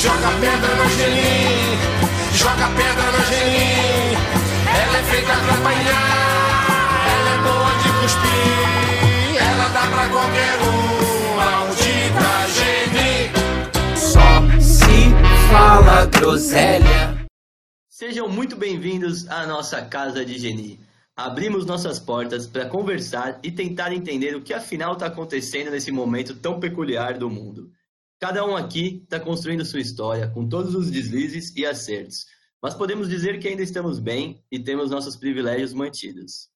Joga pedra na Angelim, joga pedra na Angelim. Ela é feita pra apanhar, ela é boa de cuspir. Ela dá pra qualquer um, maldita Geni. Só se fala groselha. Sejam muito bem-vindos à nossa Casa de Geni. Abrimos nossas portas para conversar e tentar entender o que afinal está acontecendo nesse momento tão peculiar do mundo. Cada um aqui está construindo sua história, com todos os deslizes e acertos, mas podemos dizer que ainda estamos bem e temos nossos privilégios mantidos.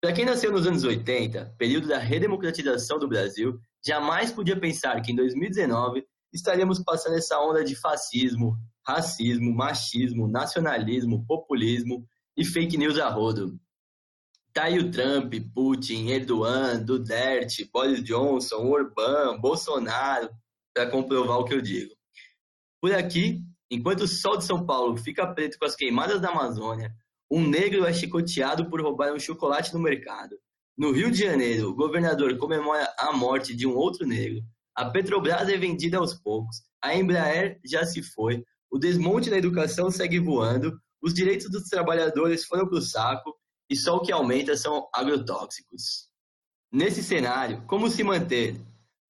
Para quem nasceu nos anos 80, período da redemocratização do Brasil, jamais podia pensar que em 2019 estaríamos passando essa onda de fascismo, racismo, machismo, nacionalismo, populismo e fake news a rodo. Tá aí o Trump, Putin, Erdogan, Duterte, Boris Johnson, Orbán, Bolsonaro, para comprovar o que eu digo. Por aqui, enquanto o sol de São Paulo fica preto com as queimadas da Amazônia, um negro é chicoteado por roubar um chocolate no mercado. No Rio de Janeiro, o governador comemora a morte de um outro negro. A Petrobras é vendida aos poucos. A Embraer já se foi. O desmonte da educação segue voando. Os direitos dos trabalhadores foram para o saco e só o que aumenta são agrotóxicos. Nesse cenário, como se manter?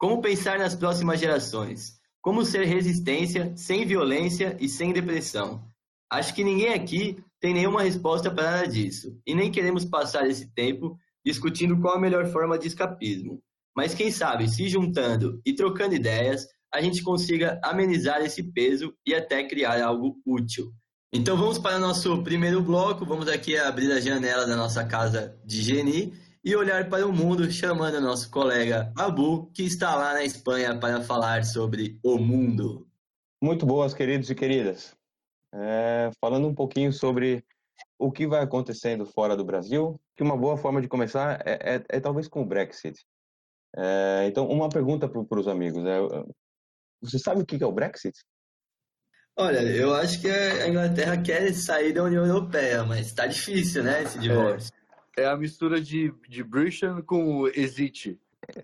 Como pensar nas próximas gerações? Como ser resistência sem violência e sem depressão? Acho que ninguém aqui tem nenhuma resposta para nada disso, e nem queremos passar esse tempo discutindo qual a melhor forma de escapismo. Mas quem sabe, se juntando e trocando ideias, a gente consiga amenizar esse peso e até criar algo útil. Então vamos para o nosso primeiro bloco, vamos aqui abrir a janela da nossa casa de Geni e olhar para o mundo, chamando nosso colega Abu, que está lá na Espanha para falar sobre o mundo. Muito boas, queridos e queridas. É, falando um pouquinho sobre o que vai acontecendo fora do Brasil, que uma boa forma de começar é, é, é talvez com o Brexit. É, então, uma pergunta para os amigos. Né? Você sabe o que é o Brexit? Olha, eu acho que a Inglaterra quer sair da União Europeia, mas está difícil, né, esse divórcio. É, a mistura de, de Britain com Exit.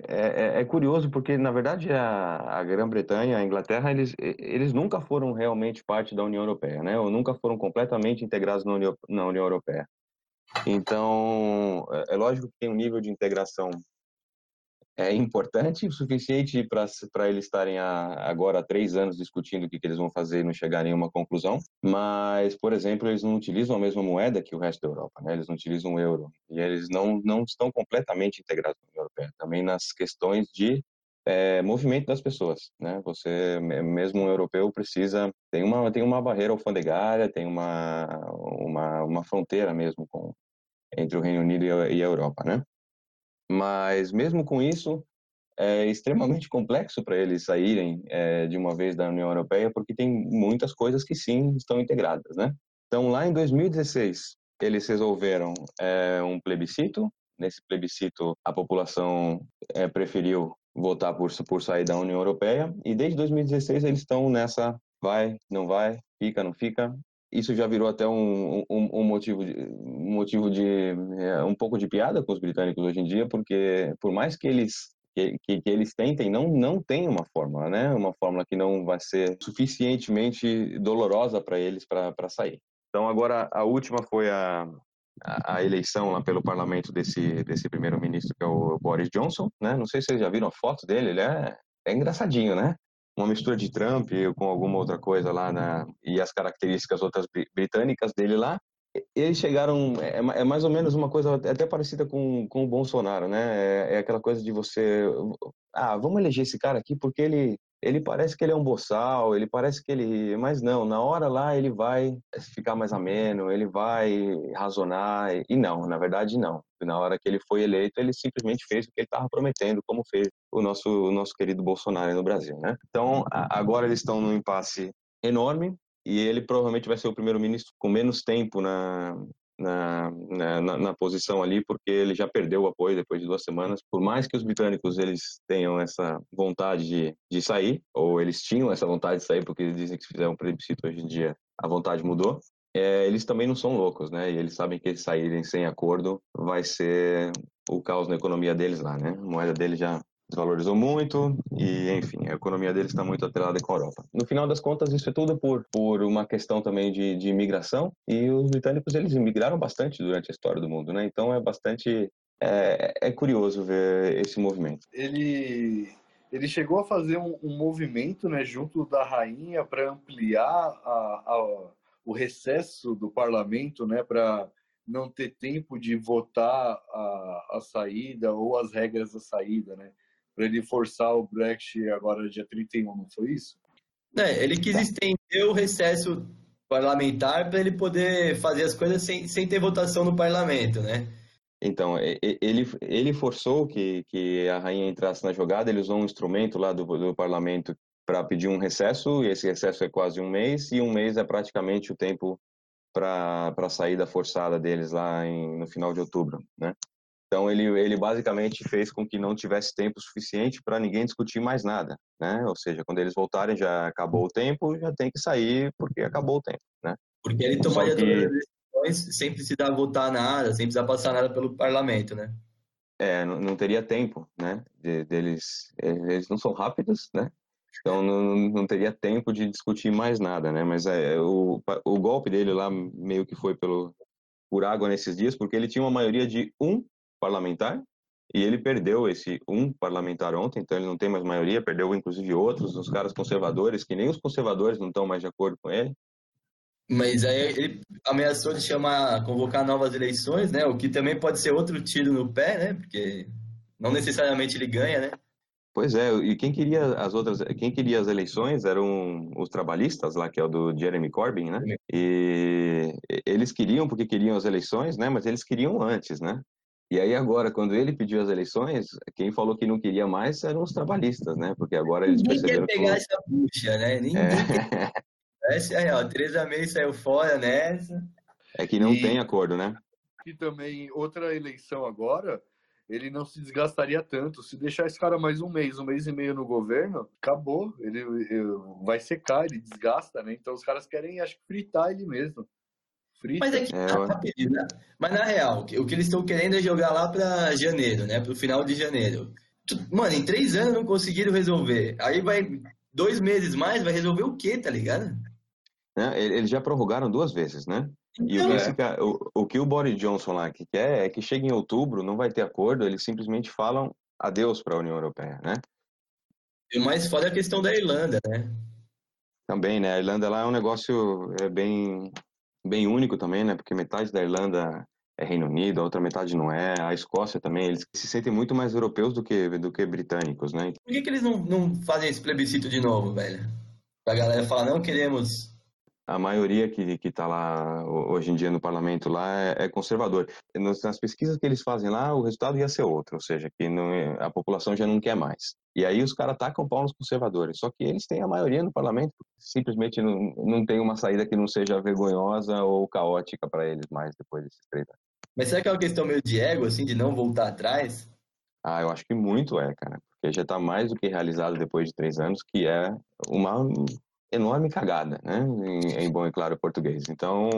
É, é, é, curioso porque, na verdade, a, a Grã-Bretanha, a Inglaterra, eles, eles nunca foram realmente parte da União Europeia, né? Ou nunca foram completamente integrados na União, na União Europeia. Então, é, é lógico que tem um nível de integração é importante o suficiente para eles estarem há, agora há três anos discutindo o que, que eles vão fazer e não chegarem a uma conclusão. Mas, por exemplo, eles não utilizam a mesma moeda que o resto da Europa, né? eles não utilizam o euro. E eles não, não estão completamente integrados na União Europeia. Também nas questões de é, movimento das pessoas, né? Você, mesmo um europeu, precisa tem uma tem uma barreira alfandegária, tem uma uma, uma fronteira mesmo com entre o Reino Unido e a, e a Europa, né? Mas mesmo com isso, é extremamente complexo para eles saírem é, de uma vez da União Europeia, porque tem muitas coisas que sim estão integradas, né? Então, lá em 2016, eles resolveram é, um plebiscito. Nesse plebiscito, a população é, preferiu votar por, por sair da União Europeia. E desde 2016 eles estão nessa vai, não vai, fica, não fica isso já virou até um, um, um motivo de, um motivo de é, um pouco de piada com os britânicos hoje em dia, porque por mais que eles que, que, que, eles tentem, não não tem uma fórmula, né? Uma fórmula que não vai ser suficientemente dolorosa para eles para sair. Então agora a última foi a, a, a eleição lá pelo parlamento desse desse primeiro-ministro que é o Boris Johnson, né? Não sei se vocês já viram a foto dele, ele é, é engraçadinho, né? Uma mistura de Trump com alguma outra coisa lá na e as características outras britânicas dele lá eles chegaram é, é, mais ou menos uma coisa até parecida com, com o Bolsonaro né? É, é, aquela coisa de você ah vamos eleger esse cara aqui porque ele ele parece que ele é um boçal ele parece que ele mas não na hora lá ele vai ficar mais ameno ele vai razonar e não na verdade não. Na hora que ele foi eleito ele simplesmente fez o que ele estava prometendo como fez o nosso o nosso querido Bolsonaro no Brasil né? Então agora eles estão num impasse enorme e ele provavelmente vai ser o primeiro-ministro com menos tempo na, na, na, na, posição ali, porque ele já perdeu o apoio depois de duas semanas. Por mais que os britânicos eles tenham essa vontade de, de sair, ou eles tinham essa vontade de sair, porque eles dizem que se fizer um plebiscito hoje em dia a vontade mudou, é, eles também não são loucos, né? E eles sabem que saírem sem acordo vai ser o caos na economia deles lá, né? A moeda deles já desvalorizou muito e, enfim, a economia deles está muito atrelada com a Europa. No final das contas, isso é tudo por, por uma questão também de, de imigração e os britânicos, eles imigraram bastante durante a história do mundo, né? Então é bastante... É, é curioso ver esse movimento. Ele, ele chegou a fazer um, um movimento né, junto da rainha para ampliar a, a, o recesso do parlamento, né, para não ter tempo de votar a, a saída ou as regras da saída, né? Para ele forçar o Brexit agora dia 31, não foi isso? É, ele quis estender o recesso parlamentar para ele poder fazer as coisas sem, sem ter votação no parlamento, né? Então, ele, ele forçou que, que a rainha entrasse na jogada, ele usou um instrumento lá do, do parlamento para pedir um recesso, e esse recesso é quase um mês, e um mês é praticamente o tempo para a saída forçada deles lá em, no final de outubro, né? Então ele, ele basicamente fez com que não tivesse tempo suficiente para ninguém discutir mais nada, né? Ou seja, quando eles voltarem já acabou o tempo, já tem que sair porque acabou o tempo, né? Porque ele tomaria que... todas as decisões sem precisar votar nada, sem precisar passar nada pelo parlamento, né? É, não, não teria tempo, né? De, deles, eles não são rápidos, né? Então não, não teria tempo de discutir mais nada, né? Mas é, o, o golpe dele lá meio que foi pelo, por água nesses dias, porque ele tinha uma maioria de um parlamentar e ele perdeu esse um parlamentar ontem, então ele não tem mais maioria, perdeu inclusive outros, os caras conservadores, que nem os conservadores não estão mais de acordo com ele. Mas aí ele ameaçou de chamar, convocar novas eleições, né? O que também pode ser outro tiro no pé, né? Porque não necessariamente ele ganha, né? Pois é, e quem queria as outras, quem queria as eleições eram os trabalhistas lá, que é o do Jeremy Corbyn, né? E eles queriam porque queriam as eleições, né? Mas eles queriam antes, né? E aí agora, quando ele pediu as eleições, quem falou que não queria mais eram os trabalhistas, né? Porque agora eles Ninguém perceberam quer pegar que... essa bucha, né? Ninguém é. quer. Essa é real. Teresa May saiu fora nessa. É que não e... tem acordo, né? E também outra eleição agora ele não se desgastaria tanto. Se deixar esse cara mais um mês, um mês e meio no governo, acabou. Ele, ele vai secar, ele desgasta, né? Então os caras querem, acho que, fritar ele mesmo. Frita. Mas é que, é, né? Mas na real, o que eles estão querendo é jogar lá para janeiro, né? Para o final de janeiro. Mano, em três anos não conseguiram resolver. Aí vai dois meses mais, vai resolver o quê, tá ligado? É, eles já prorrogaram duas vezes, né? E o, que então, é. o, o, que o Boris Johnson lá que quer é que chegue em outubro, não vai ter acordo, eles simplesmente falam adeus para a União Europeia, né? E o mais foda é a questão da Irlanda, né? Também, né? A Irlanda lá é um negócio é bem, bem único também, né? Porque metade da Irlanda é Reino Unido, a outra metade não é. A Escócia também, eles se sentem muito mais europeus do que, do que britânicos, né? Por que, que eles não, não fazem esse plebiscito de novo, velho? Pra galera falar, não queremos a maioria que está lá hoje em dia no parlamento lá é, é conservador. Nas pesquisas que eles fazem lá, o resultado ia ser outro, ou seja, que não, a população já não quer mais. E aí os caras tacam pau nos conservadores. Só que eles têm a maioria no parlamento, simplesmente não, não tem uma saída que não seja vergonhosa ou caótica para eles mais depois desses três anos. Mas será que é uma questão meio de ego, assim, de não voltar atrás? Ah, eu acho que muito é, cara. Porque já está mais do que realizado depois de três anos, que é uma enorme cagada, né? Em, em, bom e claro português. Então,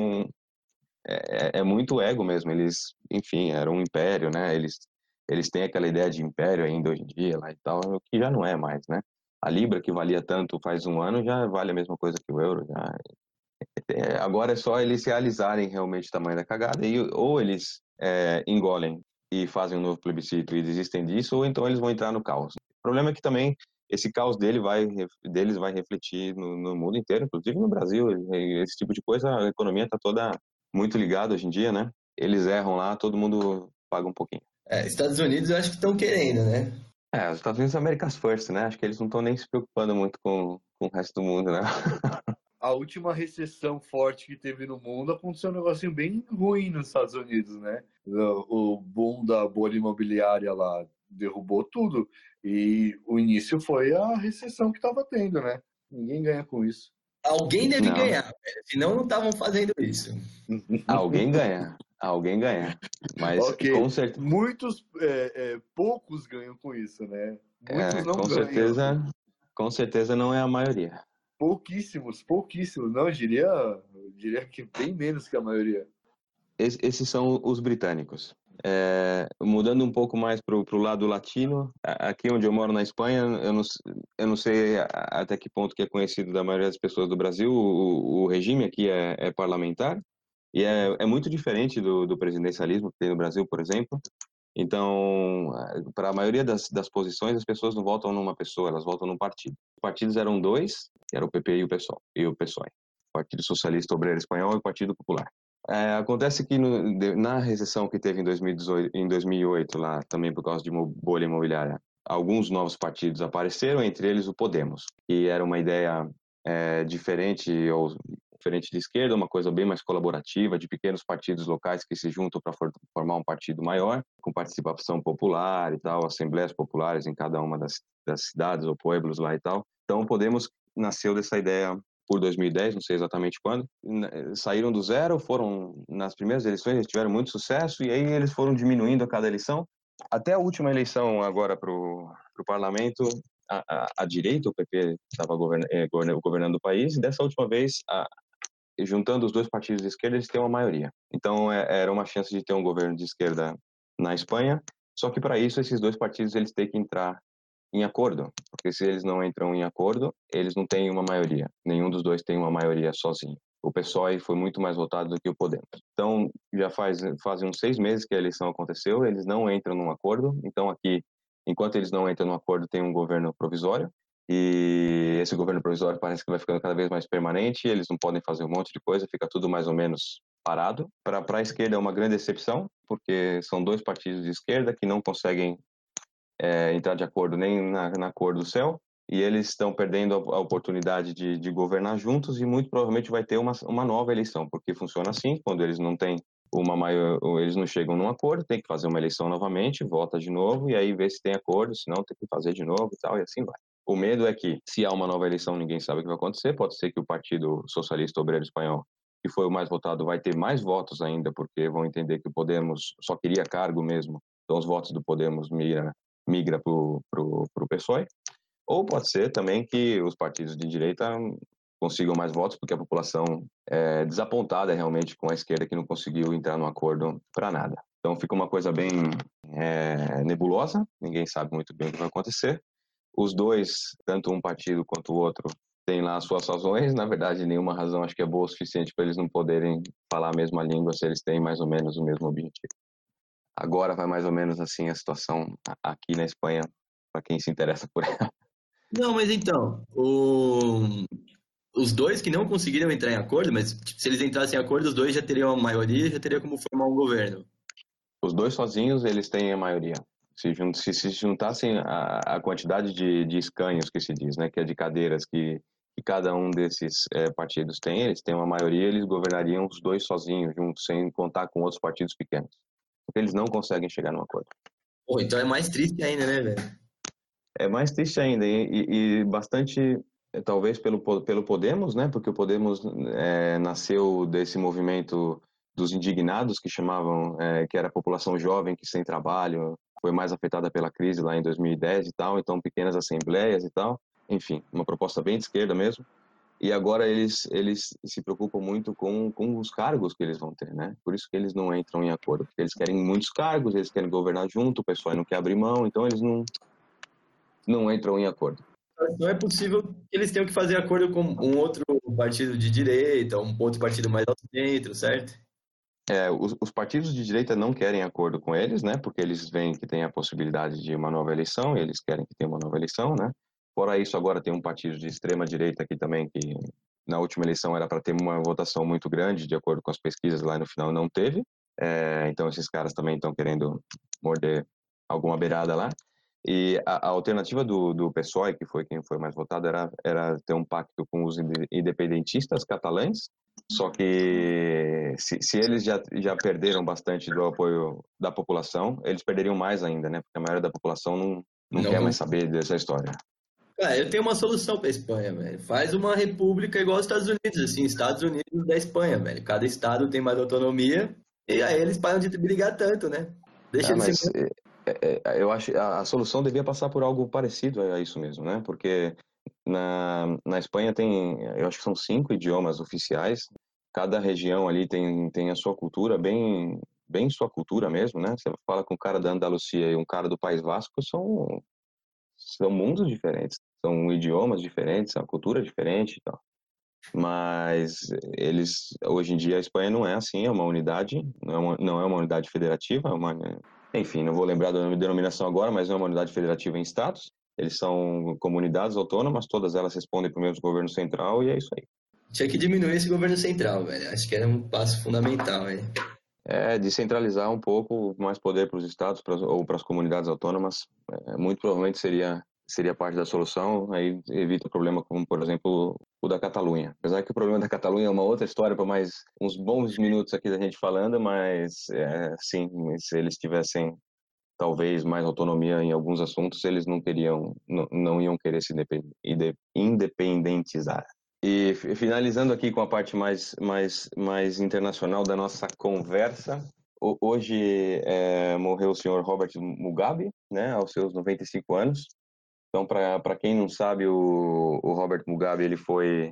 é, é, é, muito ego mesmo. Eles, enfim, eram um império, né? Eles, eles têm aquela ideia de império ainda hoje em dia lá e tal, que já não é mais, né? A libra que valia tanto faz um ano já vale a mesma coisa que o euro. Já. É, agora é só eles realizarem realmente o tamanho da cagada e ou eles é, engolem e fazem um novo plebiscito e desistem disso, ou então eles vão entrar no caos. O problema é que também esse caos dele vai, deles vai refletir no, no mundo inteiro, inclusive no Brasil. Esse tipo de coisa, a economia está toda muito ligada hoje em dia, né? Eles erram lá, todo mundo paga um pouquinho. É, Estados Unidos eu acho que estão querendo, né? É, os Estados Unidos America's First, né? Acho que eles não estão nem se preocupando muito com, com o resto do mundo, né? a última recessão forte que teve no mundo aconteceu um negocinho bem ruim nos Estados Unidos, né? O, o boom da bolha imobiliária lá derrubou tudo. E o início foi a recessão que estava tendo, né? Ninguém ganha com isso. Alguém deve não. ganhar, velho. senão não estavam fazendo isso. Alguém ganha. Alguém ganha. Mas okay. com certeza. Muitos, é, é, poucos ganham com isso, né? Muitos é, não com ganham. Certeza, com certeza não é a maioria. Pouquíssimos, pouquíssimos. Não, eu diria, eu diria que bem menos que a maioria. esses são os britânicos. É, mudando um pouco mais para o lado latino, aqui onde eu moro na Espanha, eu não, eu não sei até que ponto que é conhecido da maioria das pessoas do Brasil, o, o regime aqui é, é, parlamentar e é, é muito diferente do, do, presidencialismo que tem no Brasil, por exemplo. Então, para a maioria das, das posições, as pessoas não votam numa pessoa, elas votam num partido. Os partidos eram dois, era o PP e o PSOL, e o PSOE. Partido Socialista Obreiro Espanhol e Partido Popular. É, acontece que no, na recessão que teve em, 2018, em 2008, lá também por causa de uma bolha imobiliária, alguns novos partidos apareceram, entre eles o Podemos, que era uma ideia é, diferente ou diferente de esquerda, uma coisa bem mais colaborativa, de pequenos partidos locais que se juntam para formar um partido maior, com participação popular e tal, assembleias populares em cada uma das, das cidades ou pueblos lá e tal. Então, Podemos nasceu dessa ideia por 2010, não sei exatamente quando, saíram do zero, foram nas primeiras eleições, eles tiveram muito sucesso e aí eles foram diminuindo a cada eleição. Até a última eleição agora para o parlamento, a, a, a, direita, o PP estava eh, governando o país, e dessa última vez, a, juntando os dois partidos de esquerda, eles têm uma maioria. Então é, era uma chance de ter um governo de esquerda na Espanha, só que para isso esses dois partidos eles têm que entrar em acordo, porque se eles não entram em acordo, eles não têm uma maioria. Nenhum dos dois tem uma maioria sozinho. O PSOE foi muito mais votado do que o Podemos. Então, já faz fazem uns seis meses que a eleição aconteceu, eles não entram num acordo. Então, aqui, enquanto eles não entram num acordo, tem um governo provisório. E esse governo provisório parece que vai ficando cada vez mais permanente. Eles não podem fazer um monte de coisa, fica tudo mais ou menos parado. Para a esquerda é uma grande decepção, porque são dois partidos de esquerda que não conseguem é, entrar de acordo nem na, na cor do céu, e eles estão perdendo a, a oportunidade de, de, governar juntos e muito provavelmente vai ter uma, uma nova eleição, porque funciona assim, quando eles não têm uma maior, eles não chegam num acordo, tem que fazer uma eleição novamente, vota de novo e aí vê se tem acordo, se não tem que fazer de novo e tal, e assim vai. O medo é que, se há uma nova eleição, ninguém sabe o que vai acontecer. Pode ser que o Partido Socialista Obreiro Espanhol, que foi o mais votado, vai ter mais votos ainda, porque vão entender que o Podemos só queria cargo mesmo. Então, os votos do Podemos migra migra para o PSOE, ou pode ser também que os partidos de direita consigam mais votos, porque a população é desapontada realmente com a esquerda que não conseguiu entrar no acordo para nada. Então fica uma coisa bem é, nebulosa, ninguém sabe muito bem o que vai acontecer. Os dois, tanto um partido quanto o outro, têm lá as suas razões. Na verdade, nenhuma razão acho que é boa o suficiente para eles não poderem falar a mesma língua se eles têm mais ou menos o mesmo objetivo. Agora vai mais ou menos assim a situação aqui na Espanha, para quem se interessa por ela. Não, mas então, o... os dois que não conseguiram entrar em acordo, mas tipo, se eles entrassem em acordo, os dois já teriam a maioria, já teria como formar um governo. Os dois sozinhos, eles têm a maioria. Se, junt, se, se juntassem a, a quantidade de, de escanhos que se diz, né, que é de cadeiras que, que cada um desses é, partidos tem, eles têm uma maioria, eles governariam os dois sozinhos, juntos, sem contar com outros partidos pequenos eles não conseguem chegar num acordo. Pô, então é mais triste ainda, né, velho? É mais triste ainda e, e bastante, talvez pelo, pelo Podemos, né? Porque o Podemos é, nasceu desse movimento dos indignados que chamavam, é, que era a população jovem que sem trabalho foi mais afetada pela crise lá em 2010 e tal, então pequenas assembleias e tal, enfim, uma proposta bem de esquerda mesmo. E agora eles, eles se preocupam muito com, com os cargos que eles vão ter, né? Por isso que eles não entram em acordo, porque eles querem muitos cargos, eles querem governar junto, o pessoal não quer abrir mão, então eles não, não entram em acordo. Não é possível que eles tenham que fazer acordo com um outro partido de direita, um outro partido mais ao centro, certo? É, os, os, partidos de direita não querem acordo com eles, né? Porque eles veem que tem a possibilidade de uma nova eleição, e eles querem que tenha uma nova eleição, né? Fora isso, agora tem um partido de extrema direita aqui também que na última eleição era para ter uma votação muito grande, de acordo com as pesquisas lá no final não teve. É, então esses caras também estão querendo morder alguma beirada lá. E a, a alternativa do, do PSOE, que foi quem foi mais votado, era, era ter um pacto com os independentistas catalães. Só que se, se eles já, já perderam bastante do apoio da população, eles perderiam mais ainda, né? Porque a maioria da população não, não, não quer mais saber dessa história. Cara, eu tenho uma solução pra Espanha, velho. Faz uma república igual aos Estados Unidos, assim, Estados Unidos da Espanha, velho. Cada estado tem mais autonomia e aí eles param de brigar tanto, né? Deixa é, mas, ser... é, é, eu acho a, a solução devia passar por algo parecido a isso mesmo, né? Porque na, na Espanha tem, eu acho que são cinco idiomas oficiais. Cada região ali tem, tem a sua cultura bem bem sua cultura mesmo, né? Você fala com um cara da Andalucia e um cara do País Vasco, são, são mundos diferentes, são idiomas diferentes, são cultura diferente e tal. Mas eles, hoje em dia, a Espanha não é assim, é uma unidade, não é uma, não é uma unidade federativa, é uma, enfim, não vou lembrar da denominação agora, mas é uma unidade federativa em status. Eles são comunidades autônomas, todas elas respondem para o mesmo governo central e é isso aí. Tinha que diminuir esse governo central, velho. Acho que era um passo fundamental, velho. É, descentralizar um pouco mais poder para os estados ou para as comunidades autônomas. É, muito provavelmente seria seria parte da solução, aí evita problema como, por exemplo, o da Catalunha. Apesar que o problema da Catalunha é uma outra história para mais uns bons minutos aqui da gente falando, mas é, sim, se eles tivessem talvez mais autonomia em alguns assuntos, eles não queriam, não, não iam querer se independentizar. E finalizando aqui com a parte mais, mais, mais internacional da nossa conversa, hoje é, morreu o senhor Robert Mugabe, né, aos seus 95 anos. Então, para quem não sabe, o, o, Robert Mugabe ele foi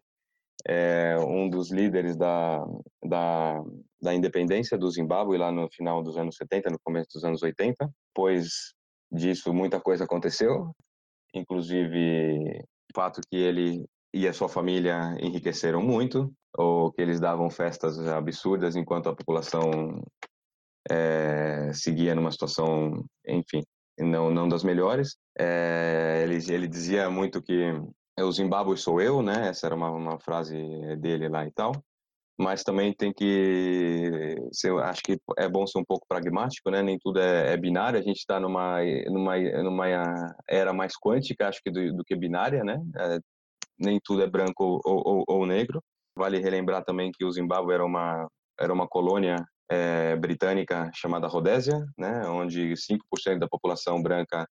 é, um dos líderes da, da, da independência do Zimbábue lá no final dos anos 70, no começo dos anos 80. Depois disso, muita coisa aconteceu, inclusive o fato que ele e a sua família enriqueceram muito, ou que eles davam festas absurdas enquanto a população é, seguia numa situação, enfim, não, não das melhores. É, ele, ele dizia muito que o Zimbábue sou eu, né? Essa era uma, uma frase dele lá e tal. Mas também tem que, ser, acho que é bom ser um pouco pragmático, né? Nem tudo é, é binário. A gente está numa, numa, numa era mais quântica, acho que do, do que binária, né? Nem tudo é branco ou, ou, ou, negro. Vale relembrar também que o Zimbábue era uma era uma colônia é, britânica chamada Rodésia, né, onde 5% da população branca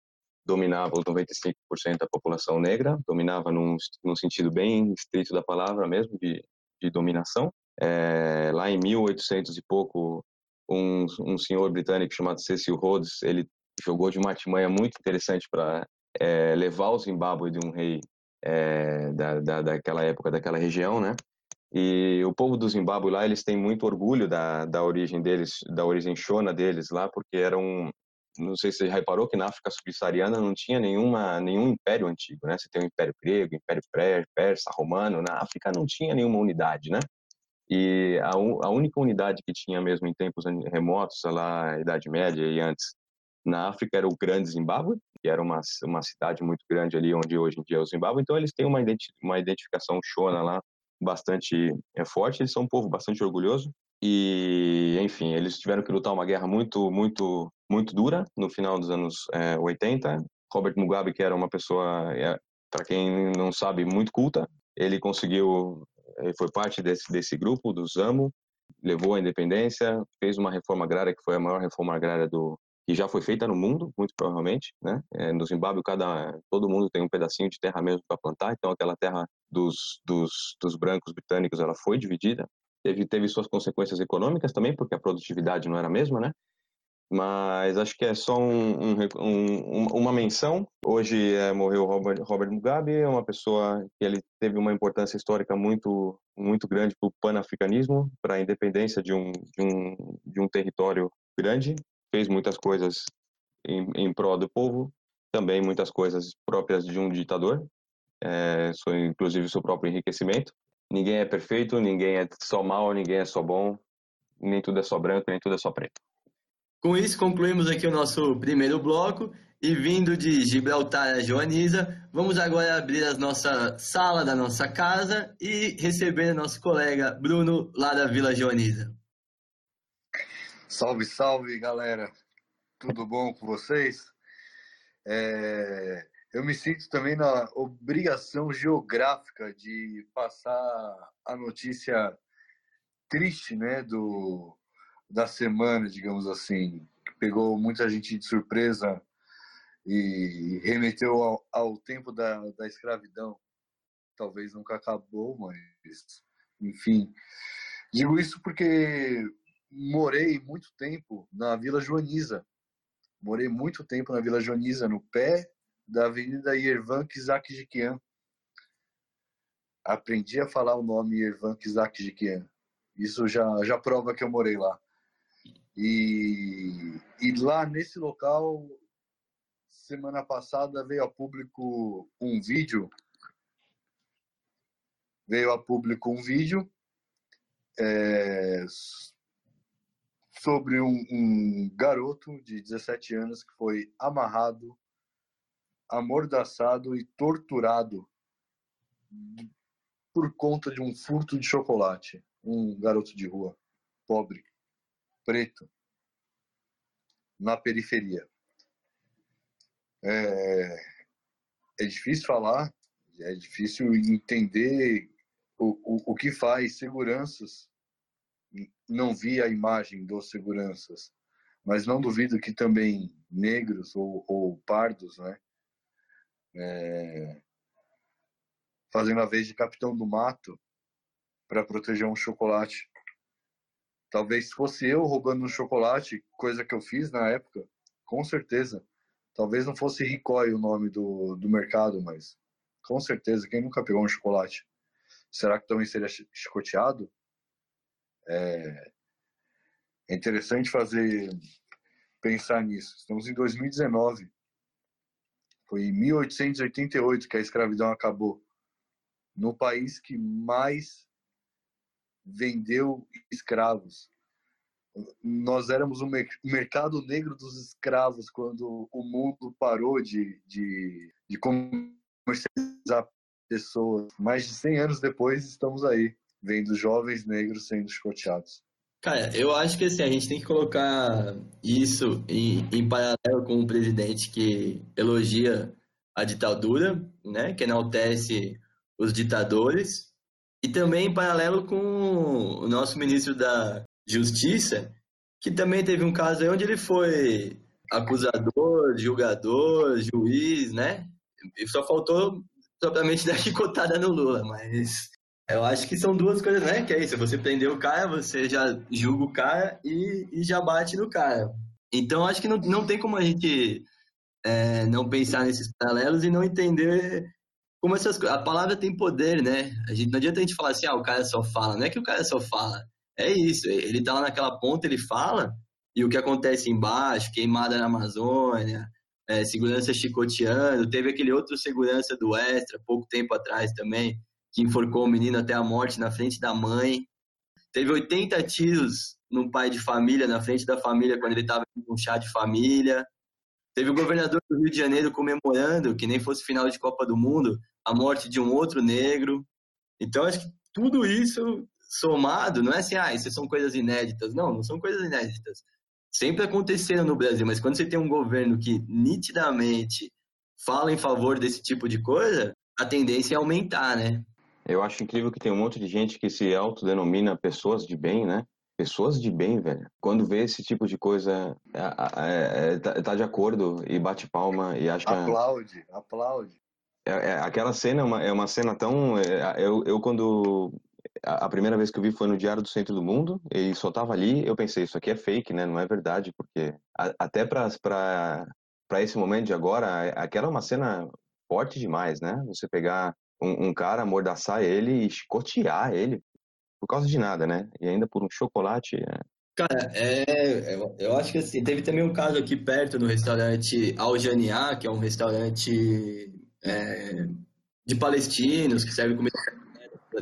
dominava os 95% da população negra, dominava num, num sentido bem estrito da palavra mesmo, de, de dominação. É, lá em 1800 e pouco, um, um senhor britânico chamado Cecil Rhodes, ele jogou de uma artimanha muito interessante para é, levar o Zimbábue de um rei é, da, da, daquela época, daquela região, né? E o povo do Zimbábue lá, eles têm muito orgulho da, da origem deles, da origem Shona deles lá, porque eram, não sei se você reparou que na África subsaariana não tinha nenhuma, nenhum império antigo, né? Você tem o Império Grego, Império Persa, Romano, na África não tinha nenhuma unidade, né? E a, a única unidade que tinha mesmo em tempos remotos, lá, Idade Média e antes, na África era o Grande Zimbábue, que era uma, uma cidade muito grande ali onde hoje em dia é o Zimbábue. Então eles têm uma, identi uma identificação Shona lá bastante é, forte. Eles são um povo bastante orgulhoso e, enfim, eles tiveram que lutar uma guerra muito, muito, muito dura no final dos anos é, 80. Robert Mugabe, que era uma pessoa, é, para quem não sabe, muito culta, ele conseguiu, ele foi parte desse, desse grupo, do ZAMO, levou a independência, fez uma reforma agrária que foi a maior reforma agrária do, que já foi feita no mundo, muito provavelmente, né? É, no Zimbábue, cada todo mundo tem um pedacinho de terra mesmo para plantar, então aquela terra dos, dos, dos brancos britânicos ela foi dividida. Teve, teve suas consequências econômicas também, porque a produtividade não era a mesma, né? Mas acho que é só um, um, um, uma menção. Hoje é, morreu Robert, Robert Mugabe, é uma pessoa que ele teve uma importância histórica muito muito grande para o panafricanismo, para a independência de um, de um, de um território grande fez muitas coisas em, em prol do povo, também muitas coisas próprias de um ditador, é, inclusive o seu próprio enriquecimento. Ninguém é perfeito, ninguém é só mal, ninguém é só bom, nem tudo é só branco, nem tudo é só preto. Com isso, concluímos aqui o nosso primeiro bloco e vindo de Gibraltar a Joaniza, vamos agora abrir a nossa sala da nossa casa e receber nosso colega Bruno lá da Vila Joaniza. Salve, salve, galera. Tudo bom com vocês? É, eu me sinto também na obrigação geográfica de passar a notícia triste, né, do da semana, digamos assim, que pegou muita gente de surpresa e remeteu ao, ao tempo da, da escravidão. Talvez nunca acabou, mas enfim. Digo isso porque morei muito tempo na Vila Joaniza. Morei muito tempo na Vila Joaniza, no pé da Avenida Yervan Kizakjikian. Aprendi a falar o nome Yervan Kizakjikian. Isso já, já prova que eu morei lá. E, e lá nesse local, semana passada veio a público um vídeo. Veio a público um vídeo é, sobre um, um garoto de 17 anos que foi amarrado, amordaçado e torturado por conta de um furto de chocolate. Um garoto de rua, pobre preto na periferia. É, é difícil falar, é difícil entender o, o, o que faz seguranças. Não vi a imagem dos seguranças, mas não duvido que também negros ou, ou pardos, né, é, fazendo a vez de capitão do mato para proteger um chocolate Talvez fosse eu roubando um chocolate, coisa que eu fiz na época, com certeza. Talvez não fosse Ricói o nome do, do mercado, mas com certeza, quem nunca pegou um chocolate? Será que também seria chicoteado? É, interessante fazer pensar nisso. Estamos em 2019. Foi em 1888 que a escravidão acabou. No país que mais vendeu escravos. Nós éramos o mercado negro dos escravos quando o mundo parou de, de, de comercializar pessoas. Mais de 100 anos depois, estamos aí, vendo jovens negros sendo chicoteados. Cara, eu acho que assim, a gente tem que colocar isso em, em paralelo com um presidente que elogia a ditadura, né, que enaltece os ditadores, e também em paralelo com o nosso ministro da Justiça, que também teve um caso aí onde ele foi acusador, julgador, juiz, né? E só faltou propriamente dar chicotada no Lula, mas eu acho que são duas coisas, né? Que é isso, você prender o cara, você já julga o cara e, e já bate no cara. Então acho que não, não tem como a gente é, não pensar nesses paralelos e não entender como essas a palavra tem poder, né? A gente, não adianta a gente falar assim, ah, o cara só fala. Não é que o cara só fala. É isso, ele tá lá naquela ponta, ele fala, e o que acontece embaixo, queimada na Amazônia, é, segurança chicoteando, teve aquele outro segurança do Extra, pouco tempo atrás também, que enforcou o menino até a morte na frente da mãe. Teve 80 tiros no pai de família, na frente da família, quando ele estava com um chá de família. Teve o governador do Rio de Janeiro comemorando, que nem fosse final de Copa do Mundo, a morte de um outro negro. Então, acho que tudo isso somado, não é assim, ah, isso são coisas inéditas. Não, não são coisas inéditas. Sempre aconteceram no Brasil, mas quando você tem um governo que nitidamente fala em favor desse tipo de coisa, a tendência é aumentar, né? Eu acho incrível que tem um monte de gente que se autodenomina pessoas de bem, né? Pessoas de bem, velho. Quando vê esse tipo de coisa, é, é, é, tá, tá, de acordo e bate palma e acha. Aplaude, aplaude. É, é, aquela cena é uma, é uma cena tão. Eu, eu, quando. A primeira vez que eu vi foi no Diário do Centro do Mundo e só tava ali. Eu pensei, isso aqui é fake, né? Não é verdade, porque a, até para esse momento de agora, aquela é uma cena forte demais, né? Você pegar um, um cara, amordaçar ele e chicotear ele por causa de nada, né? E ainda por um chocolate. É... Cara, é, eu acho que assim, teve também um caso aqui perto no restaurante Aljaniá, que é um restaurante é, de palestinos que serve comida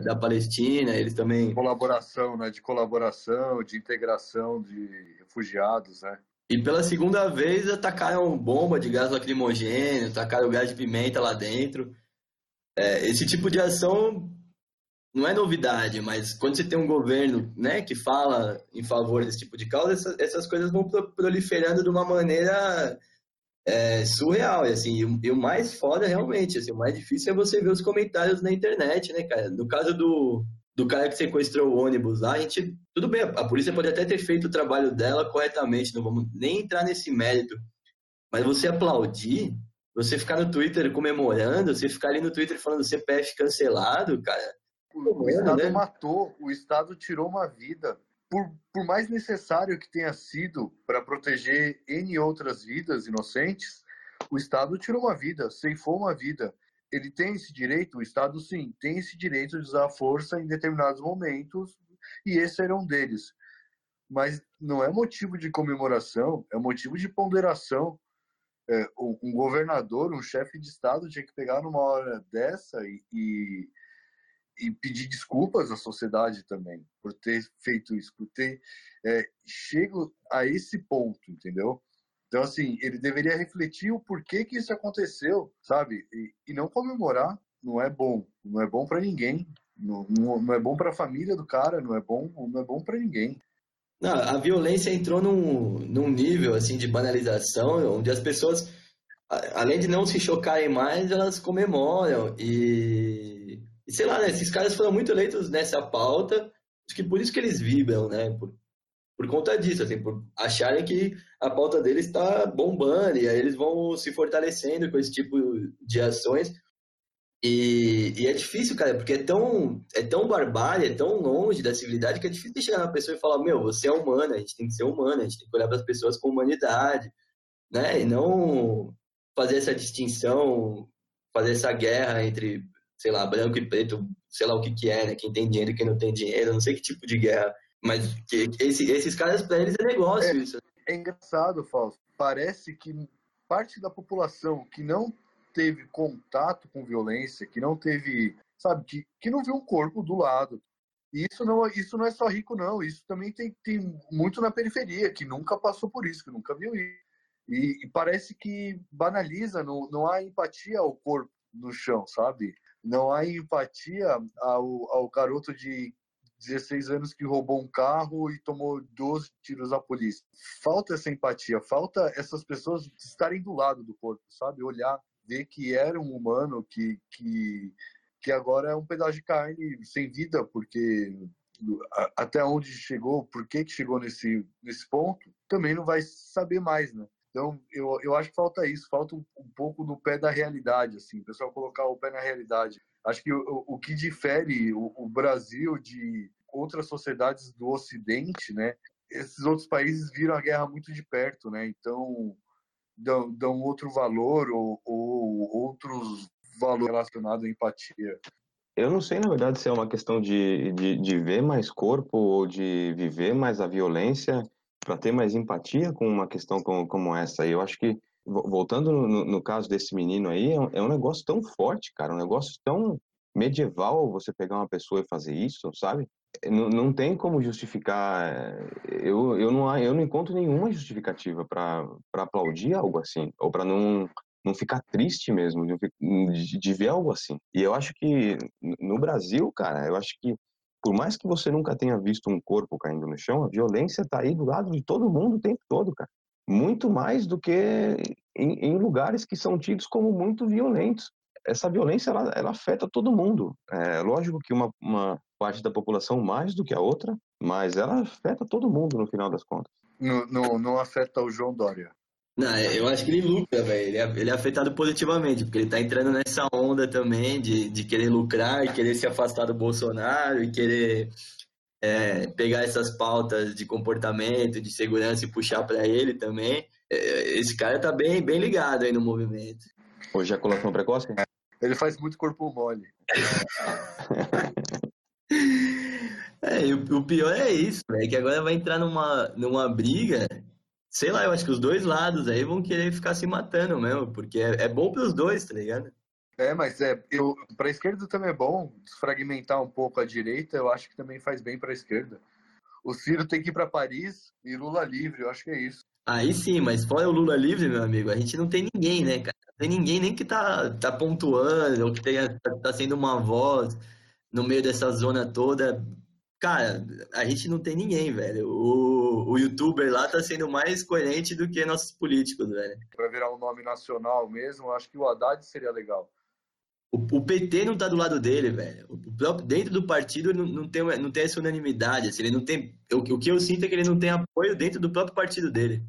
da Palestina, eles também colaboração, né, de colaboração, de integração de refugiados, né? E pela segunda vez atacaram bomba de gás lacrimogêneo, atacaram gás de pimenta lá dentro. É, esse tipo de ação não é novidade, mas quando você tem um governo né, que fala em favor desse tipo de causa, essas, essas coisas vão proliferando de uma maneira é, surreal. E, assim, e, o mais foda, realmente, assim, o mais difícil é você ver os comentários na internet, né, cara? No caso do, do cara que sequestrou o ônibus lá, a gente. Tudo bem, a polícia pode até ter feito o trabalho dela corretamente, não vamos nem entrar nesse mérito. Mas você aplaudir, você ficar no Twitter comemorando, você ficar ali no Twitter falando CPF cancelado, cara o Estado né? matou, o Estado tirou uma vida. Por, por mais necessário que tenha sido para proteger N outras vidas inocentes, o Estado tirou uma vida, ceifou uma vida. Ele tem esse direito, o Estado sim, tem esse direito de usar a força em determinados momentos, e esse era um deles. mas não é motivo de comemoração, é motivo de ponderação. É, um governador, um chefe de Estado tinha que pegar numa hora dessa e, e, e, pedir desculpas à sociedade também por ter feito isso, por ter é, chego a esse ponto, entendeu? Então, assim, ele deveria refletir o porquê que isso aconteceu, sabe? E, e não comemorar não é bom, não é bom para ninguém, não, não, não, é bom para a família do cara, não é bom, não é bom para ninguém. Não, a violência entrou num, num nível assim de banalização, onde as pessoas, além de não se chocarem mais, elas comemoram e, e sei lá, né, esses caras foram muito eleitos nessa pauta, acho que por isso que eles vibram, né? Por, por conta disso, assim, por acharem que a pauta deles está bombando e aí eles vão se fortalecendo com esse tipo de ações. E, e, é difícil, cara, porque é tão, é tão barbárie, é tão longe da civilidade que é difícil chegar na pessoa e falar: Meu, você é humana, a gente tem que ser humana, a gente tem que olhar para as pessoas com humanidade, né? E não fazer essa distinção, fazer essa guerra entre, sei lá, branco e preto, sei lá o que, que é, né? Quem tem dinheiro e quem não tem dinheiro, não sei que tipo de guerra mas que, esse, esses caras, para eles, é negócio é, isso. É engraçado, Fausto. Parece que parte da população que não teve contato com violência, que não teve, sabe, que, que não viu um corpo do lado. E isso não, isso não é só rico, não. Isso também tem, tem muito na periferia, que nunca passou por isso, que nunca viu isso. E, e parece que banaliza, não, não há empatia ao corpo no chão, sabe? Não há empatia ao, ao garoto de 16 anos que roubou um carro e tomou 12 tiros da polícia. Falta essa empatia, falta essas pessoas estarem do lado do corpo, sabe? Olhar, ver que era um humano, que, que, que agora é um pedaço de carne sem vida, porque até onde chegou, por que, que chegou nesse, nesse ponto, também não vai saber mais, né? Então, eu, eu acho que falta isso, falta um, um pouco do pé da realidade, assim, o pessoal colocar o pé na realidade. Acho que o, o que difere o, o Brasil de outras sociedades do Ocidente, né? Esses outros países viram a guerra muito de perto, né? Então dão, dão outro valor ou, ou outros valores relacionados à empatia. Eu não sei, na verdade, se é uma questão de, de, de ver mais corpo ou de viver mais a violência para ter mais empatia com uma questão como, como essa. Eu acho que voltando no, no, caso desse menino aí, é um, é um, negócio tão forte, cara, um negócio tão medieval você pegar uma pessoa e fazer isso, sabe? Não, não tem como justificar. Eh, eu, eu, não, eu não encontro nenhuma justificativa para aplaudir algo assim, ou para não, não ficar triste mesmo de, de ver algo assim. E eu acho que no Brasil, cara, eu acho que por mais que você nunca tenha visto um corpo caindo no chão, a violência está aí do lado de todo mundo o tempo todo, cara muito mais do que em, em lugares que são tidos como muito violentos. Essa violência ela, ela afeta todo mundo. É lógico que uma, uma parte da população mais do que a outra, mas ela afeta todo mundo no final das contas. Não, não, não afeta o João Dória. Não, eu acho que ele lucra, velho. Ele, é, ele é afetado positivamente, porque ele tá entrando nessa onda também de, de querer lucrar e querer se afastar do Bolsonaro e querer é, pegar essas pautas de comportamento, de segurança e puxar para ele também. É, esse cara tá bem, bem ligado aí no movimento. Ejaculação precoce? Ele faz muito corpo mole. é, o, o pior é isso, é que agora vai entrar numa, numa briga sei lá, eu acho que os dois lados aí vão querer ficar se matando mesmo, porque é, é bom pros dois, tá ligado? É, mas é, para a esquerda também é bom desfragmentar um pouco a direita, eu acho que também faz bem para a esquerda. O Ciro tem que ir para Paris e Lula livre, eu acho que é isso. Aí sim, mas fora o Lula livre, meu amigo, a gente não tem ninguém, né, cara? Não tem ninguém nem que tá, tá pontuando, ou que tenha, tá, tá sendo uma voz no meio dessa zona toda. Cara, a gente não tem ninguém, velho. O, o youtuber lá tá sendo mais coerente do que nossos políticos, velho. Para virar um nome nacional mesmo, acho que o Haddad seria legal. O, o, PT não tá do lado dele, velho. Próprio, dentro do partido não, não, tem, não tem essa unanimidade. Assim, ele não tem, o, o que eu sinto é que ele não tem apoio dentro do próprio partido dele.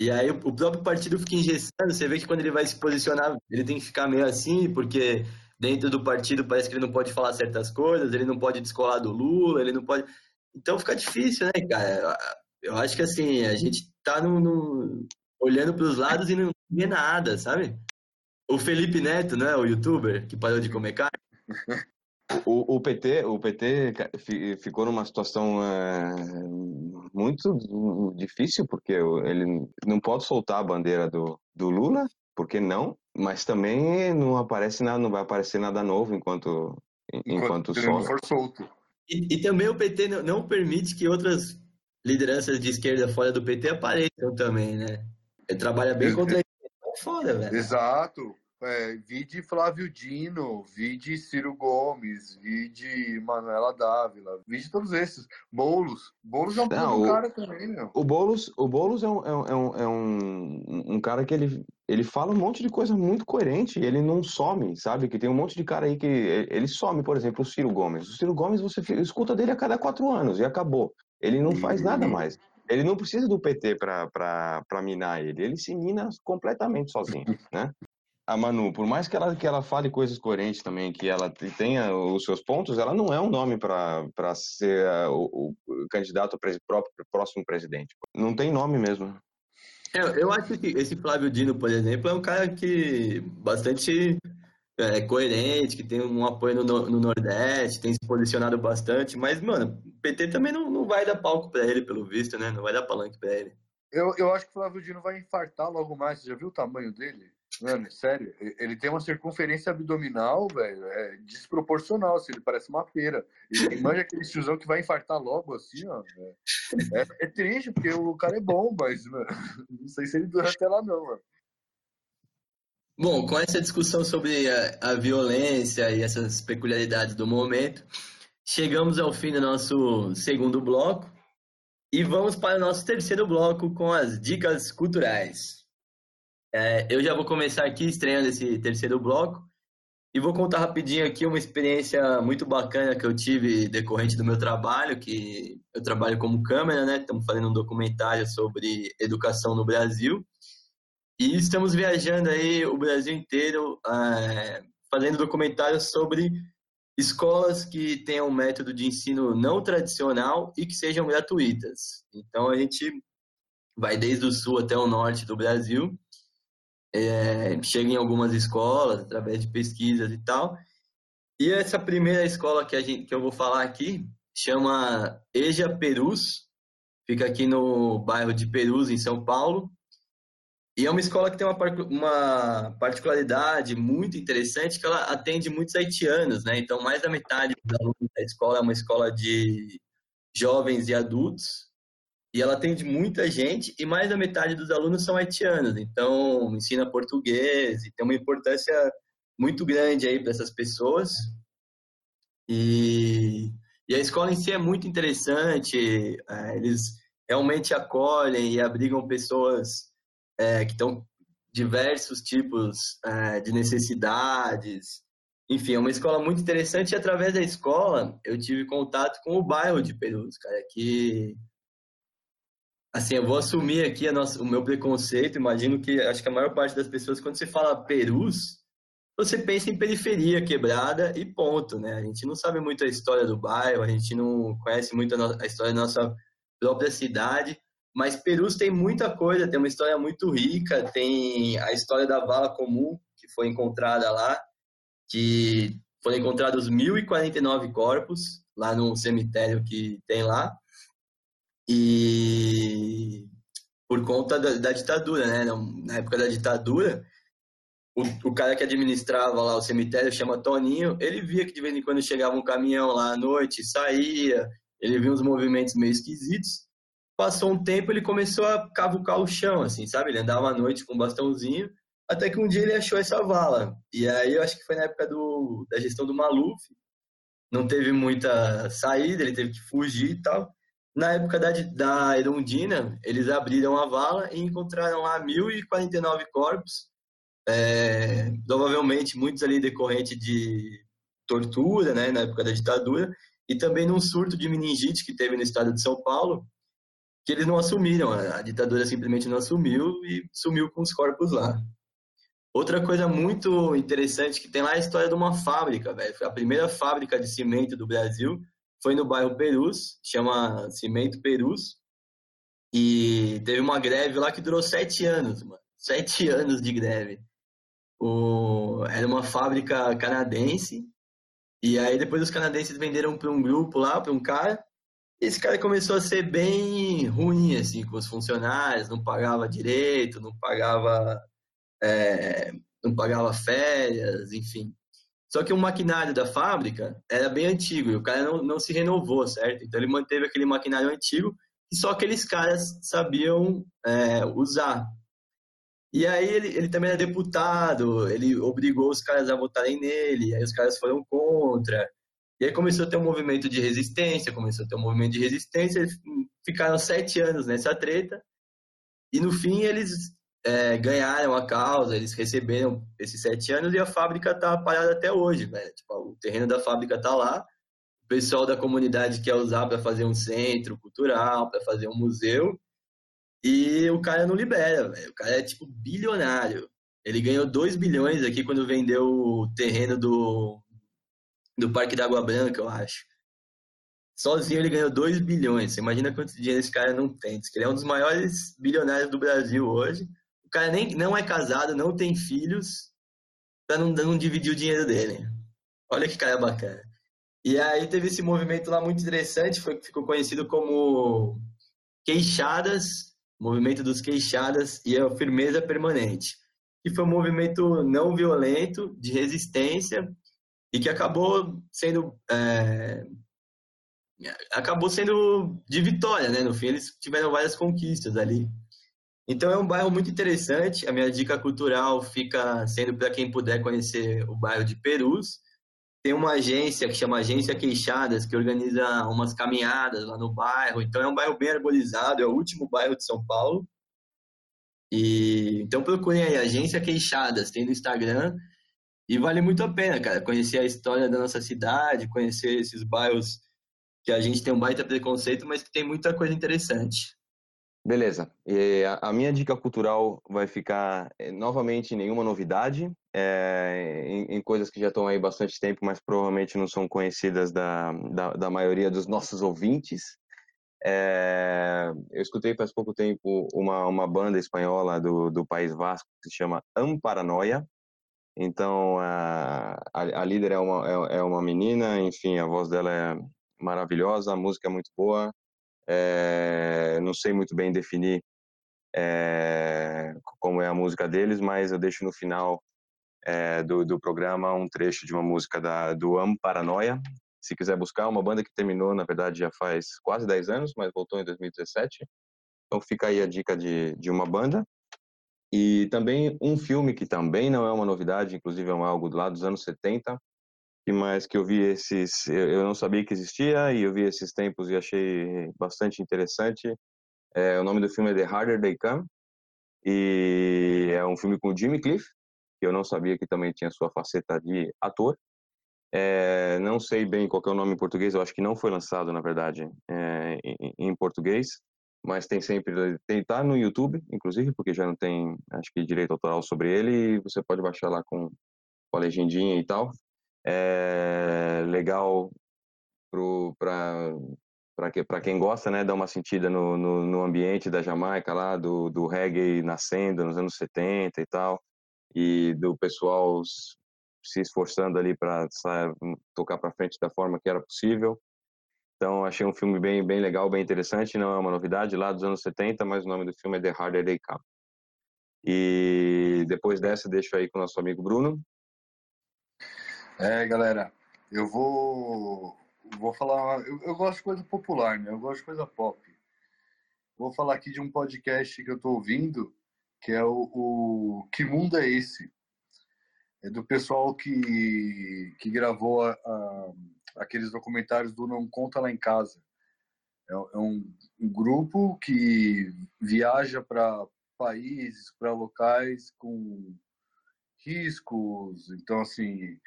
E aí o, o próprio partido fica engessando. Você vê que quando ele vai se posicionar, ele tem que ficar meio assim, porque dentro do partido parece que ele não pode falar certas coisas, ele não pode descolar do Lula, ele não pode. Então fica difícil, né, cara? Eu acho que assim, a gente tá no, no... olhando para os lados e não vê nada, sabe? O Felipe Neto, né? O youtuber que parou de comer carne. o, o, PT, o PT ficou numa situação é, muito difícil, porque ele não pode soltar a bandeira do, do Lula, porque não, mas também não aparece nada, não vai aparecer nada novo enquanto enquanto, enquanto não for solto. E, e, também o PT não, não, permite que outras lideranças de esquerda fora do PT apareçam também, né? Ele trabalha bem contra ele. É foda, velho. Exato. É, vide Flávio Dino, vide Ciro Gomes, vide Manuela Dávila, vide todos esses. Boulos. Boulos é um Não, o, cara também, meu. O Boulos, o Boulos é, um, é, um, é um, um cara que ele, ele fala um monte de coisa muito coerente, ele não some, sabe? Que tem um monte de cara aí que ele some, por exemplo, o Ciro Gomes. O Ciro Gomes você escuta dele a cada quatro anos e acabou. Ele não faz nada mais. Ele não precisa do PT para minar ele, ele se mina completamente sozinho, né? A Manu, por mais que ela, que ela fale coisas coerentes também, que ela tenha os seus pontos, ela não é um nome para ser uh, o, o, candidato próprio próximo presidente. Não tem nome mesmo. Eu, eu acho que esse Flávio Dino, por exemplo, é um cara que bastante é, coerente, que tem um apoio no, no, Nordeste, tem se posicionado bastante, mas, mano, o PT também não, não vai dar palco para ele, pelo visto, né? Não vai dar palanque para ele. Eu, eu acho que o Flávio Dino vai infartar logo mais. Você já viu o tamanho dele? Mano, sério, ele tem uma circunferência abdominal, velho, é desproporcional, assim, ele parece uma pera. Ele manja aquele tiozão que vai infartar logo, assim, ó. É, é, é, triste, porque o cara é bom, mas, mano, não sei se ele dura até lá, não, mano. Bom, com essa discussão sobre a, a violência e essas peculiaridades do momento, chegamos ao fim do nosso segundo bloco e vamos para o nosso terceiro bloco com as dicas culturais. É, eu já vou começar aqui estreando esse terceiro bloco e vou contar rapidinho aqui uma experiência muito bacana que eu tive decorrente do meu trabalho, que eu trabalho como câmera, né? Estamos fazendo um documentário sobre educação no Brasil e estamos viajando aí o Brasil inteiro é, fazendo documentários sobre escolas que tenham um método de ensino não tradicional e que sejam gratuitas. Então a gente vai desde o sul até o norte do Brasil é, chega em algumas escolas através de pesquisas e tal. E essa primeira escola que, a gente, que eu vou falar aqui chama Eja Perus, fica aqui no bairro de Perus, em São Paulo. E é uma escola que tem uma, uma particularidade muito interessante, que ela atende muitos haitianos, né? Então, mais da metade dos alunos da escola é uma escola de jovens e adultos, e ela atende muita gente e mais da metade dos alunos são haitianos, então ensina português e tem uma importância muito grande aí para essas pessoas. E, e, a escola em si é muito interessante, é, eles realmente acolhem e abrigam pessoas é, que estão diversos tipos é, de necessidades. Enfim, é uma escola muito interessante e através da escola eu tive contato com o bairro de Perus, cara, que Assim, eu vou assumir aqui nossa, o meu preconceito. Imagino que acho que a maior parte das pessoas, quando você fala Perus, você pensa em periferia quebrada e ponto, né? A gente não sabe muito a história do bairro, a gente não conhece muito a, a história da nossa própria cidade, mas Perus tem muita coisa, tem uma história muito rica, tem a história da vala comum que foi encontrada lá, que foram encontrados 1.049 corpos lá no cemitério que tem lá. E por conta da, da ditadura, né? Na época da ditadura, o, o, cara que administrava lá o cemitério chama Toninho, ele via que de vez em quando chegava um caminhão lá à noite, saía, ele via uns movimentos meio esquisitos. Passou um tempo, ele começou a cavucar o chão, assim, sabe? Ele andava à noite com um bastãozinho, até que um dia ele achou essa vala. E aí eu acho que foi na época do, da gestão do Maluf, não teve muita saída, ele teve que fugir e tal. Na época da, da Erundina, eles abriram a vala e encontraram lá 1.049 corpos, é, provavelmente muitos ali decorrente de tortura, né, na época da ditadura, e também num surto de meningite que teve no estado de São Paulo, que eles não assumiram, a ditadura simplesmente não assumiu e sumiu com os corpos lá. Outra coisa muito interessante que tem lá é a história de uma fábrica, velho. Foi a primeira fábrica de cimento do Brasil foi no bairro Perus, chama Cimento Perus, e teve uma greve lá que durou sete anos, mano. Sete anos de greve. O... Era uma fábrica canadense E aí depois os canadenses venderam para um grupo lá, para um cara. Esse cara começou a ser bem ruim assim com os funcionários, não pagava direito, não pagava é, não pagava férias, enfim. Só que o maquinário da fábrica era bem antigo e o cara não, não se renovou, certo? Então ele manteve aquele maquinário antigo e só aqueles caras sabiam é, usar. E aí ele, ele também era deputado, ele obrigou os caras a votarem nele, aí os caras foram contra. E aí começou a ter um movimento de resistência, começou a ter um movimento de resistência, eles ficaram sete anos nessa treta, e no fim eles é, ganharam a causa, eles receberam esses sete anos e a fábrica tá parada até hoje, velho. Tipo, o terreno da fábrica tá lá, o pessoal da comunidade quer usar para fazer um centro cultural, para fazer um museu, e o cara não libera, velho. O cara é tipo bilionário. Ele ganhou 2 bilhões aqui quando vendeu o terreno do, do Parque da Água Branca, eu acho. Sozinho ele ganhou 2 bilhões. Você imagina quanto dinheiro esse cara não tem. Ele é um dos maiores bilionários do Brasil hoje. Cara nem, não é casado, não tem filhos, pra não, não dividir o dinheiro dele. Olha que cara bacana. E aí teve esse movimento lá muito interessante, foi, ficou conhecido como Queixadas movimento dos queixadas e a firmeza permanente, que foi um movimento não violento, de resistência, e que acabou sendo é, acabou sendo de vitória, né? No fim, eles tiveram várias conquistas ali. Então é um bairro muito interessante. A minha dica cultural fica sendo para quem puder conhecer o bairro de Perus. Tem uma agência que chama Agência Queixadas, que organiza umas caminhadas lá no bairro. Então é um bairro bem arborizado, é o último bairro de São Paulo. E então procurem aí Agência Queixadas, tem no Instagram. E vale muito a pena, cara, conhecer a história da nossa cidade, conhecer esses bairros que a gente tem um baita preconceito, mas que tem muita coisa interessante. Beleza. E a, minha dica cultural vai ficar eh, novamente nenhuma novidade, é, em, em, coisas que já estão aí bastante tempo, mas provavelmente não são conhecidas da, da, da maioria dos nossos ouvintes. É, eu escutei faz pouco tempo uma, uma banda espanhola do, do País Vasco que se chama Amparanoia. Então, a, a, a líder é uma, é, é uma menina, enfim, a voz dela é maravilhosa, a música é muito boa. É, não sei muito bem definir é, como é a música deles, mas eu deixo no final é, do, do programa um trecho de uma música da, do Am Paranoia. Se quiser buscar, uma banda que terminou, na verdade, já faz quase 10 anos, mas voltou em 2017. Então fica aí a dica de, de uma banda. E também um filme que também não é uma novidade, inclusive é algo lá dos anos 70, que mais que eu vi esses, eu não sabia que existia e eu vi esses tempos e achei bastante interessante. É, o nome do filme é The Harder They Come e é um filme com Jimmy Cliff, que eu não sabia que também tinha sua faceta de ator. É, não sei bem qual é o nome em português, eu acho que não foi lançado, na verdade, é, em, em, português, mas tem sempre, tem, tá no YouTube, inclusive, porque já não tem, acho que, direito autoral sobre ele, e você pode baixar lá com, com a legendinha e tal é legal para que, quem gosta, né, dar uma sentida no, no, no, ambiente da Jamaica lá, do, do reggae nascendo nos anos 70 e tal, e do pessoal se esforçando ali para tocar para frente da forma que era possível. Então, achei um filme bem, bem legal, bem interessante, não é uma novidade, lá dos anos 70, mas o nome do filme é The Harder They Come. E depois dessa, deixo aí com o nosso amigo Bruno, é, galera, eu vou vou falar. Eu, eu, gosto de coisa popular, né? Eu gosto de coisa pop. Vou falar aqui de um podcast que eu tô ouvindo, que é o, o Que Mundo é Esse? É do pessoal que, que gravou a, a, aqueles documentários do Não Conta Lá em Casa. É, é um, um grupo que viaja para países, para locais com riscos. Então, assim,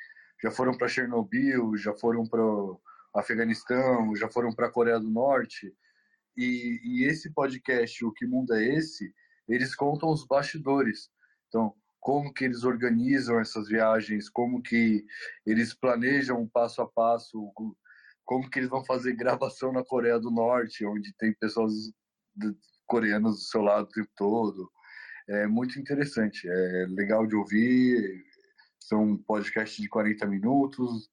já foram para Chernobyl, já foram para Afeganistão, já foram para a Coreia do Norte. E, e, esse podcast, O Que Mundo é Esse? Eles contam os bastidores. Então, como que eles organizam essas viagens, como que eles planejam passo a passo, como que eles vão fazer gravação na Coreia do Norte, onde tem pessoas coreanas do seu lado o tempo todo. É muito interessante, é legal de ouvir, são podcasts de 40 minutos,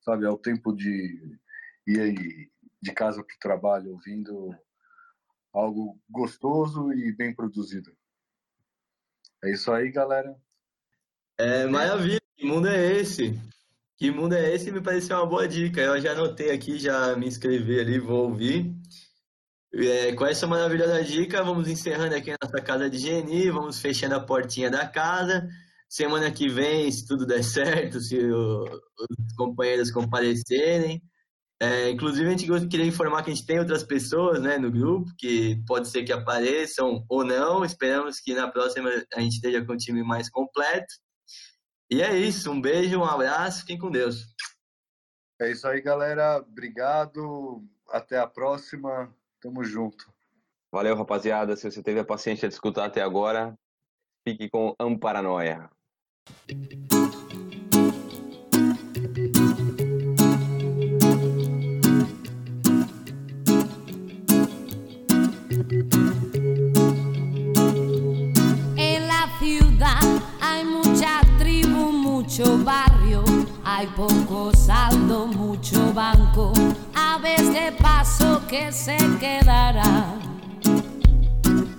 sabe? É o tempo de ir aí de casa para o trabalho ouvindo algo gostoso e bem produzido. É isso aí, galera. É maravilha. Que mundo é esse? Que mundo é esse? Me pareceu uma boa dica. Eu já anotei aqui, já me inscrevi ali, vou ouvir. É, com essa maravilhosa dica, vamos encerrando aqui a nossa casa de Geni, vamos fechando a portinha da casa. Semana que vem, se tudo der certo, se o, os companheiros comparecerem. É, inclusive, a gente queria informar que a gente tem outras pessoas né, no grupo que pode ser que apareçam ou não. Esperamos que na próxima a gente esteja com o time mais completo. E é isso. Um beijo, um abraço. Fiquem com Deus. É isso aí, galera. Obrigado. Até a próxima. Tamo junto. Valeu, rapaziada. Se você teve a paciência de escutar até agora, fique com Amparanoia. En la ciudad hay mucha tribu, mucho barrio, hay poco saldo, mucho banco, aves de paso que se quedará.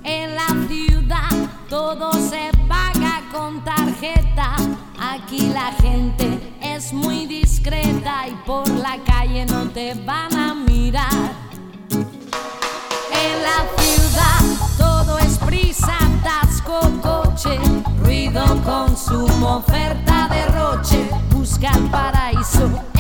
En la ciudad todo se paga con tarjeta, aquí la gente es muy discreta y por la calle no te van a mirar. En la ciudad todo es prisa, atasco, coche, ruido, consumo, oferta, derroche. Busca el paraíso